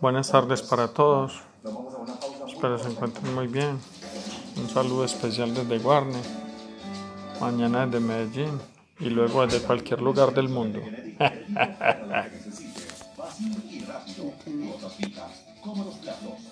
Buenas tardes para todos. Espero se encuentren muy bien. Un saludo especial desde Guarne. Mañana desde Medellín. Y luego desde cualquier lugar del mundo.